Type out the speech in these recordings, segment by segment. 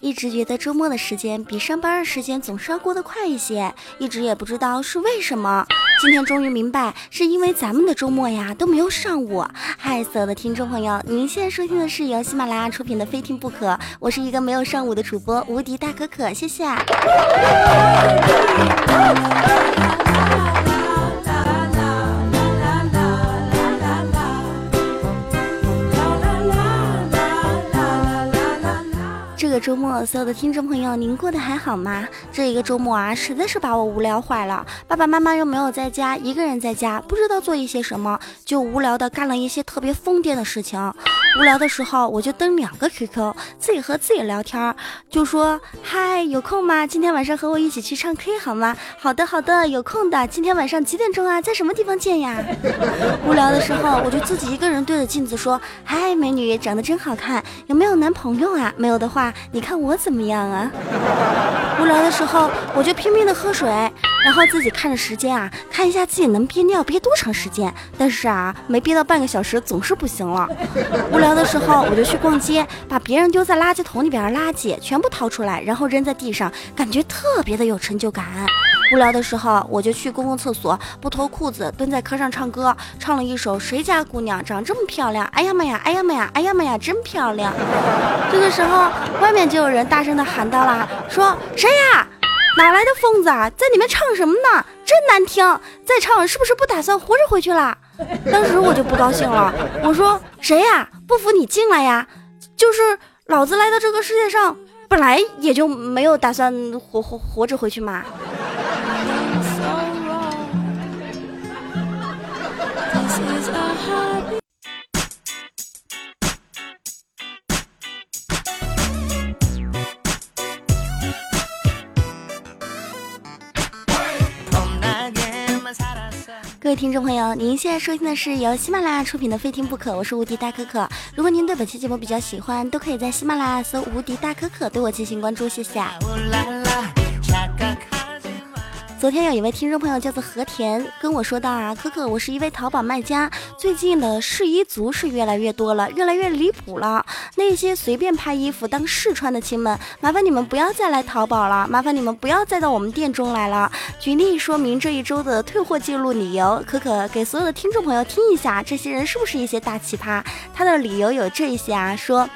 一直觉得周末的时间比上班的时间总是要过得快一些，一直也不知道是为什么。今天终于明白，是因为咱们的周末呀都没有上午。嗨，所有的听众朋友，您现在收听的是由喜马拉雅出品的《非听不可》，我是一个没有上午的主播，无敌大可可，谢谢。这个周末，所有的听众朋友，您过得还好吗？这一个周末啊，实在是把我无聊坏了。爸爸妈妈又没有在家，一个人在家，不知道做一些什么，就无聊的干了一些特别疯癫的事情。无聊的时候，我就登两个 QQ，自己和自己聊天，就说：“嗨，有空吗？今天晚上和我一起去唱 K 好吗？”“好的，好的，有空的。今天晚上几点钟啊？在什么地方见呀？” 无聊的时候，我就自己一个人对着镜子说：“嗨，美女，长得真好看，有没有男朋友啊？没有的话。”你看我怎么样啊？无聊的时候我就拼命的喝水，然后自己看着时间啊，看一下自己能憋尿憋多长时间。但是啊，没憋到半个小时总是不行了。无聊的时候我就去逛街，把别人丢在垃圾桶里边的垃圾全部掏出来，然后扔在地上，感觉特别的有成就感。无聊的时候，我就去公共厕所，不脱裤子蹲在坑上唱歌，唱了一首《谁家姑娘长这么漂亮》。哎呀妈呀，哎呀妈呀，哎呀妈呀，真漂亮！这个时候，外面就有人大声的喊到了，说谁呀？哪来的疯子啊，在里面唱什么呢？真难听！再唱是不是不打算活着回去了？当时我就不高兴了，我说谁呀？不服你进来呀！就是老子来到这个世界上，本来也就没有打算活活活着回去嘛。各位听众朋友，您现在收听的是由喜马拉雅出品的《非听不可》，我是无敌大可可。如果您对本期节目比较喜欢，都可以在喜马拉雅搜“无敌大可可”对我进行关注，谢谢。昨天有一位听众朋友叫做和田跟我说道啊，可可，我是一位淘宝卖家，最近的试衣族是越来越多了，越来越离谱了。那些随便拍衣服当试穿的亲们，麻烦你们不要再来淘宝了，麻烦你们不要再到我们店中来了。举例说明这一周的退货记录理由，可可给所有的听众朋友听一下，这些人是不是一些大奇葩？他的理由有这一些啊，说。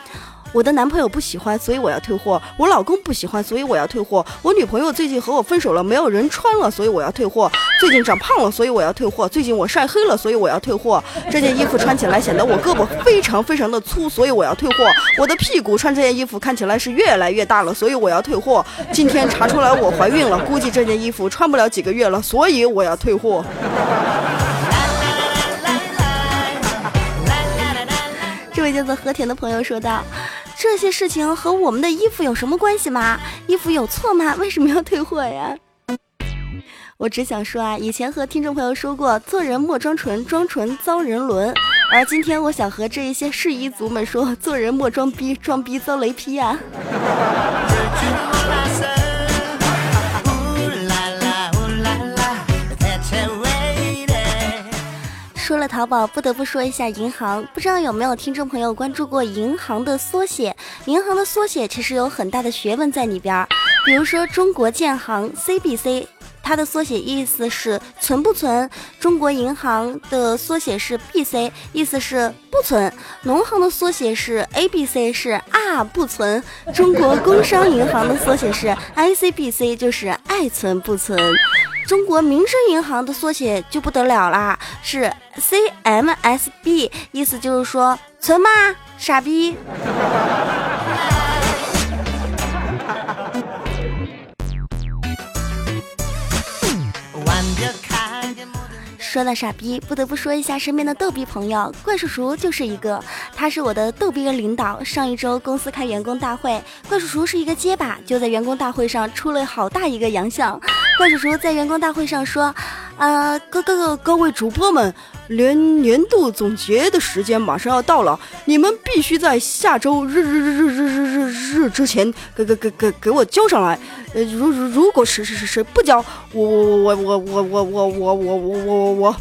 我的男朋友不喜欢，所以我要退货。我老公不喜欢，所以我要退货。我女朋友最近和我分手了，没有人穿了，所以我要退货。最近长胖了，所以我要退货。最近我晒黑了，所以我要退货。这件衣服穿起来显得我胳膊非常非常的粗，所以我要退货。我的屁股穿这件衣服看起来是越来越大了，所以我要退货。今天查出来我怀孕了，估计这件衣服穿不了几个月了，所以我要退货。这位叫做和田的朋友说道。这些事情和我们的衣服有什么关系吗？衣服有错吗？为什么要退货呀？我只想说啊，以前和听众朋友说过，做人莫装纯，装纯遭人伦。而今天我想和这一些试衣族们说，做人莫装逼，装逼遭雷劈呀。淘宝，不得不说一下银行。不知道有没有听众朋友关注过银行的缩写？银行的缩写其实有很大的学问在里边儿。比如说中国建行 （CBC），它的缩写意思是存不存；中国银行的缩写是 BC，意思是不存；农行的缩写是 ABC，是啊不存；中国工商银行的缩写是 ICBC，就是爱存不存。中国民生银行的缩写就不得了啦，是 CMSB，意思就是说存吗，傻逼。说到傻逼，不得不说一下身边的逗逼朋友，怪叔叔就是一个，他是我的逗逼的领导。上一周公司开员工大会，怪叔叔是一个结巴，就在员工大会上出了好大一个洋相。怪叔叔在员工大会上说：“呃，各各个各位主播们，年年度总结的时间马上要到了，你们必须在下周日日日日日日日日之前给给给给给我交上来。呃，如如如果是是是是不交，我我我我我我我我我我我我，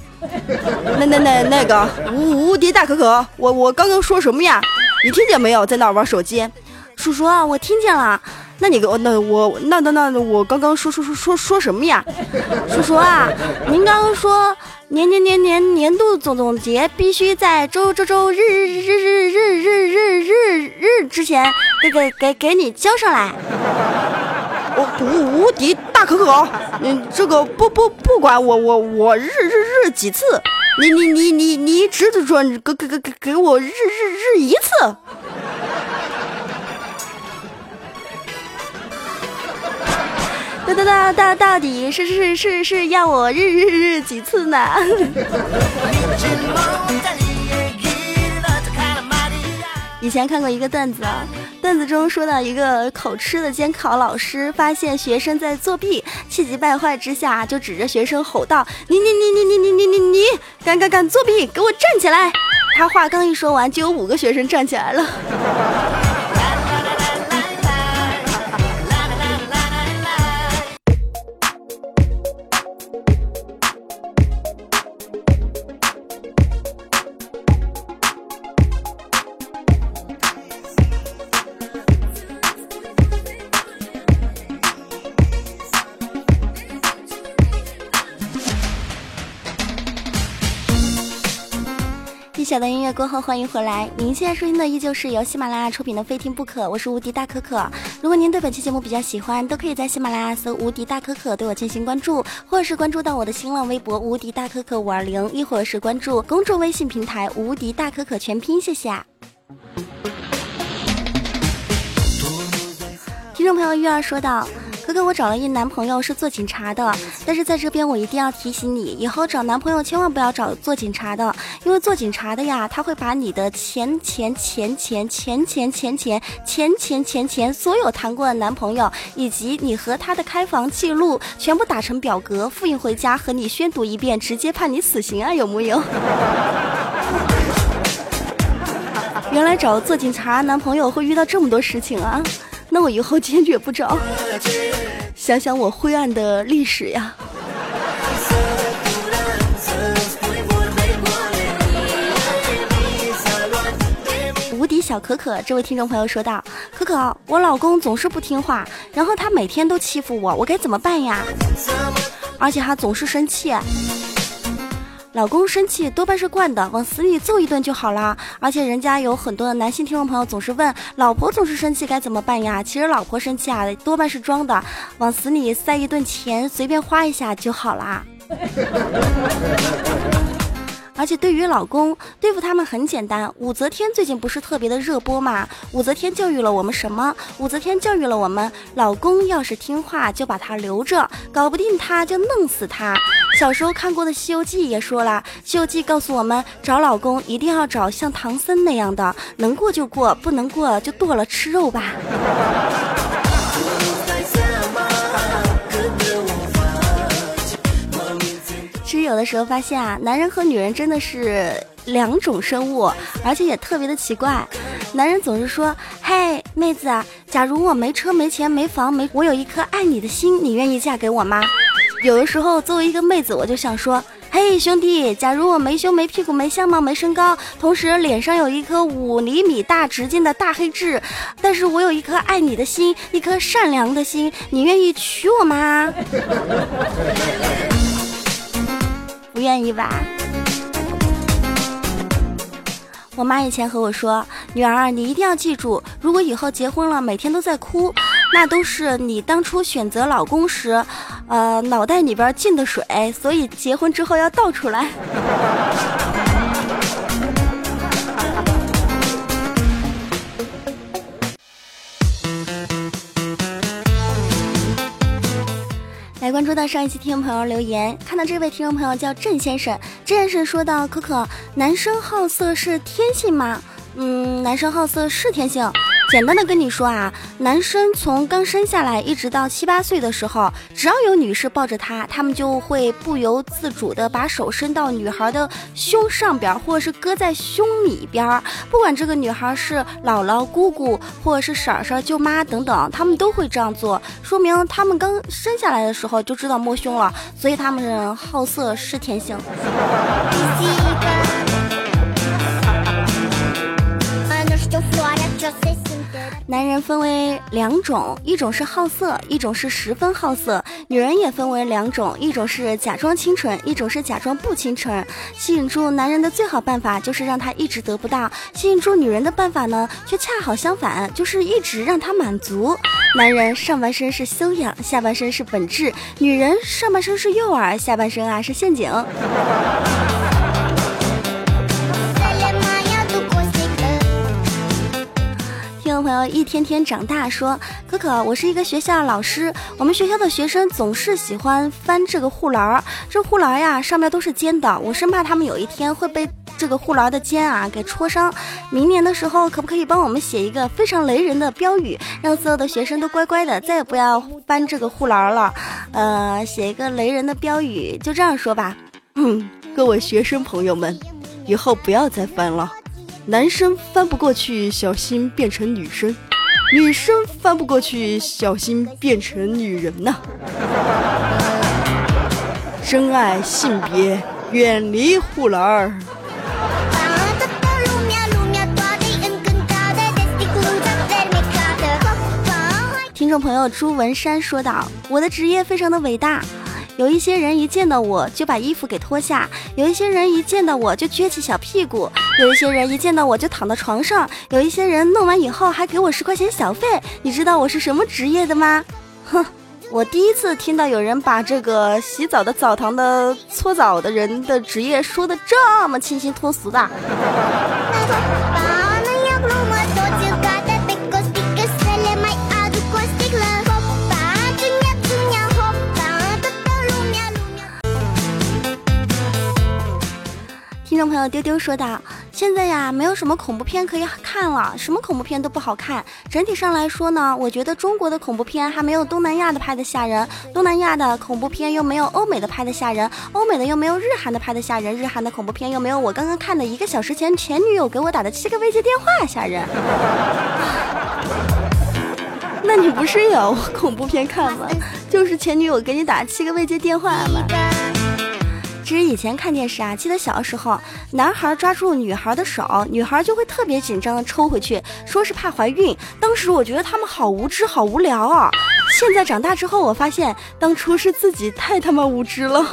那那那那个无无敌大可可，我我刚刚说什么呀？你听见没有？在那玩手机？叔叔，我听见了。”那你给我那我那那那我刚刚说说说说说什么呀，叔叔啊，您刚刚说年年年年年度总总结必须在周周周日日日日日日日日日之前给给给给你交上来。我无无敌大可可，你这个不不不管我我我日日日几次，你你你你你只准给给给给给我日日日一次。到到到到底是是是是要我日日日几次呢？以前看过一个段子啊，段子中说到一个口吃的监考老师发现学生在作弊，气急败坏之下就指着学生吼道：“你你你你你你你你你敢敢敢作弊，给我站起来！”他话刚一说完，就有五个学生站起来了。过后，欢迎回来。您现在收听的依旧是由喜马拉雅出品的《非听不可》，我是无敌大可可。如果您对本期节目比较喜欢，都可以在喜马拉雅搜“无敌大可可”对我进行关注，或者是关注到我的新浪微博“无敌大可可五二零”，亦或者是关注公众微信平台“无敌大可可全拼”。谢谢。听众朋友玉儿说道。哥哥，我找了一男朋友是做警察的，但是在这边我一定要提醒你，以后找男朋友千万不要找做警察的，因为做警察的呀，他会把你的钱钱钱钱钱钱钱钱钱钱钱钱所有谈过的男朋友，以及你和他的开房记录全部打成表格复印回家和你宣读一遍，直接判你死刑啊，有木有？原来找做警察男朋友会遇到这么多事情啊！那我以后坚决不找。想想我灰暗的历史呀。无敌小可可，这位听众朋友说道：“可可，我老公总是不听话，然后他每天都欺负我，我该怎么办呀？而且他总是生气。”老公生气多半是惯的，往死里揍一顿就好了。而且人家有很多的男性听众朋友总是问，老婆总是生气该怎么办呀？其实老婆生气啊，多半是装的，往死里塞一顿钱，随便花一下就好啦。而且对于老公对付他们很简单。武则天最近不是特别的热播嘛？武则天教育了我们什么？武则天教育了我们，老公要是听话就把他留着，搞不定他就弄死他。小时候看过的《西游记》也说了，《西游记》告诉我们，找老公一定要找像唐僧那样的，能过就过，不能过就剁了吃肉吧。其实有的时候发现啊，男人和女人真的是两种生物，而且也特别的奇怪。男人总是说：“嘿，妹子，假如我没车没钱没房没，我有一颗爱你的心，你愿意嫁给我吗？”有的时候作为一个妹子，我就想说：“嘿，兄弟，假如我没胸没屁股没相貌没身高，同时脸上有一颗五厘米大直径的大黑痣，但是我有一颗爱你的心，一颗善良的心，你愿意娶我吗？” 不愿意吧？我妈以前和我说：“女儿，你一定要记住，如果以后结婚了，每天都在哭，那都是你当初选择老公时，呃，脑袋里边进的水，所以结婚之后要倒出来。”来关注到上一期听众朋友留言，看到这位听众朋友叫郑先生，郑先生说到：“可可，男生好色是天性吗？”嗯，男生好色是天性。简单的跟你说啊，男生从刚生下来一直到七八岁的时候，只要有女士抱着他，他们就会不由自主的把手伸到女孩的胸上边，或者是搁在胸里边。不管这个女孩是姥姥、姑姑，或者是婶婶、舅妈等等，他们都会这样做，说明他们刚生下来的时候就知道摸胸了，所以他们好色是天性。男人分为两种，一种是好色，一种是十分好色。女人也分为两种，一种是假装清纯，一种是假装不清纯。吸引住男人的最好办法就是让他一直得不到；吸引住女人的办法呢，却恰好相反，就是一直让他满足。男人上半身是修养，下半身是本质；女人上半身是诱饵，下半身啊是陷阱。呃一天天长大，说可可，我是一个学校老师，我们学校的学生总是喜欢翻这个护栏，这护栏呀上面都是尖的，我生怕他们有一天会被这个护栏的尖啊给戳伤。明年的时候，可不可以帮我们写一个非常雷人的标语，让所有的学生都乖乖的，再也不要翻这个护栏了？呃，写一个雷人的标语，就这样说吧。嗯，各位学生朋友们，以后不要再翻了。男生翻不过去，小心变成女生；女生翻不过去，小心变成女人呐！珍爱性别，远离护栏儿。听众朋友朱文山说道：“我的职业非常的伟大。”有一些人一见到我就把衣服给脱下，有一些人一见到我就撅起小屁股，有一些人一见到我就躺到床上，有一些人弄完以后还给我十块钱小费。你知道我是什么职业的吗？哼，我第一次听到有人把这个洗澡的澡堂的搓澡的人的职业说的这么清新脱俗的。听众朋友丢丢说道：“现在呀，没有什么恐怖片可以看了，什么恐怖片都不好看。整体上来说呢，我觉得中国的恐怖片还没有东南亚的拍的吓人，东南亚的恐怖片又没有欧美的拍的吓人，欧美的又没有日韩的拍的吓人，日韩的恐怖片又没有我刚刚看的一个小时前前女友给我打的七个未接电话吓人。那你不是有恐怖片看吗？就是前女友给你打七个未接电话吗？”其实以前看电视啊，记得小时候，男孩抓住女孩的手，女孩就会特别紧张的抽回去，说是怕怀孕。当时我觉得他们好无知，好无聊啊。现在长大之后，我发现当初是自己太他妈无知了。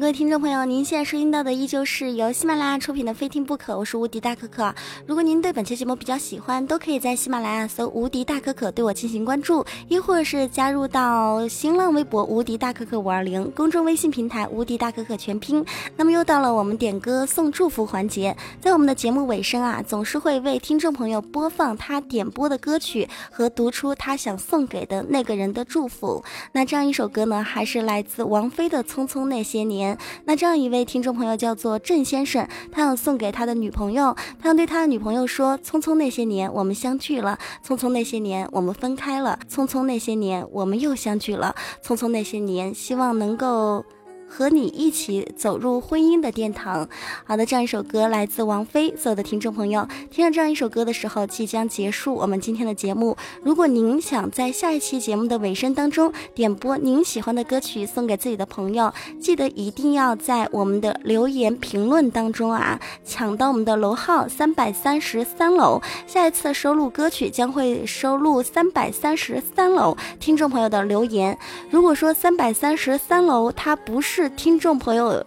各位听众朋友，您现在收听到的依旧是由喜马拉雅出品的《非听不可》，我是无敌大可可。如果您对本期节目比较喜欢，都可以在喜马拉雅搜“无敌大可可”对我进行关注，亦或是加入到新浪微博“无敌大可可五二零”公众微信平台“无敌大可可全拼”。那么又到了我们点歌送祝福环节，在我们的节目尾声啊，总是会为听众朋友播放他点播的歌曲和读出他想送给的那个人的祝福。那这样一首歌呢，还是来自王菲的《匆匆那些年》。那这样一位听众朋友叫做郑先生，他要送给他的女朋友，他要对他的女朋友说：匆匆那些年，我们相聚了；匆匆那些年，我们分开了；匆匆那些年，我们又相聚了；匆匆那些年，希望能够。和你一起走入婚姻的殿堂。好的，这样一首歌来自王菲。所有的听众朋友，听到这样一首歌的时候，即将结束我们今天的节目。如果您想在下一期节目的尾声当中点播您喜欢的歌曲送给自己的朋友，记得一定要在我们的留言评论当中啊，抢到我们的楼号三百三十三楼。下一次收录歌曲将会收录三百三十三楼听众朋友的留言。如果说三百三十三楼它不是。是听众朋友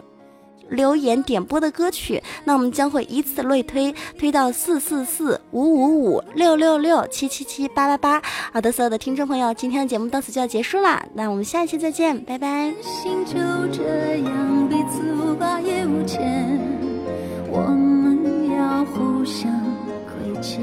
留言点播的歌曲，那我们将会依次类推，推到四四四五五五六六六七七七八八八。好的，所有的听众朋友，今天的节目到此就要结束了，那我们下一期再见，拜拜。就这样彼此无挂也无牵，我们要互相亏欠，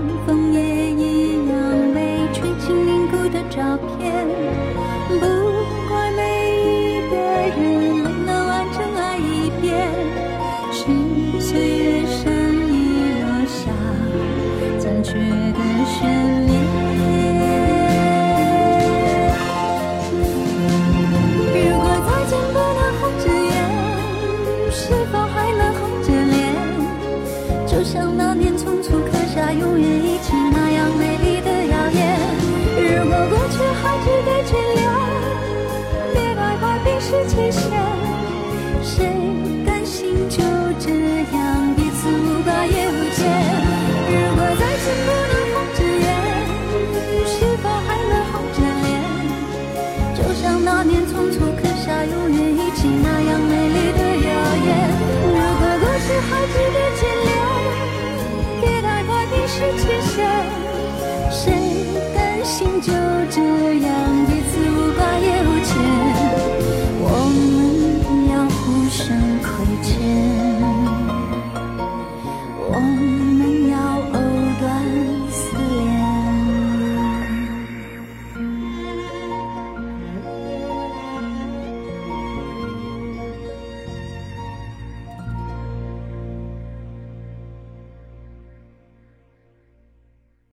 是缺陷，谁甘心就这样？也。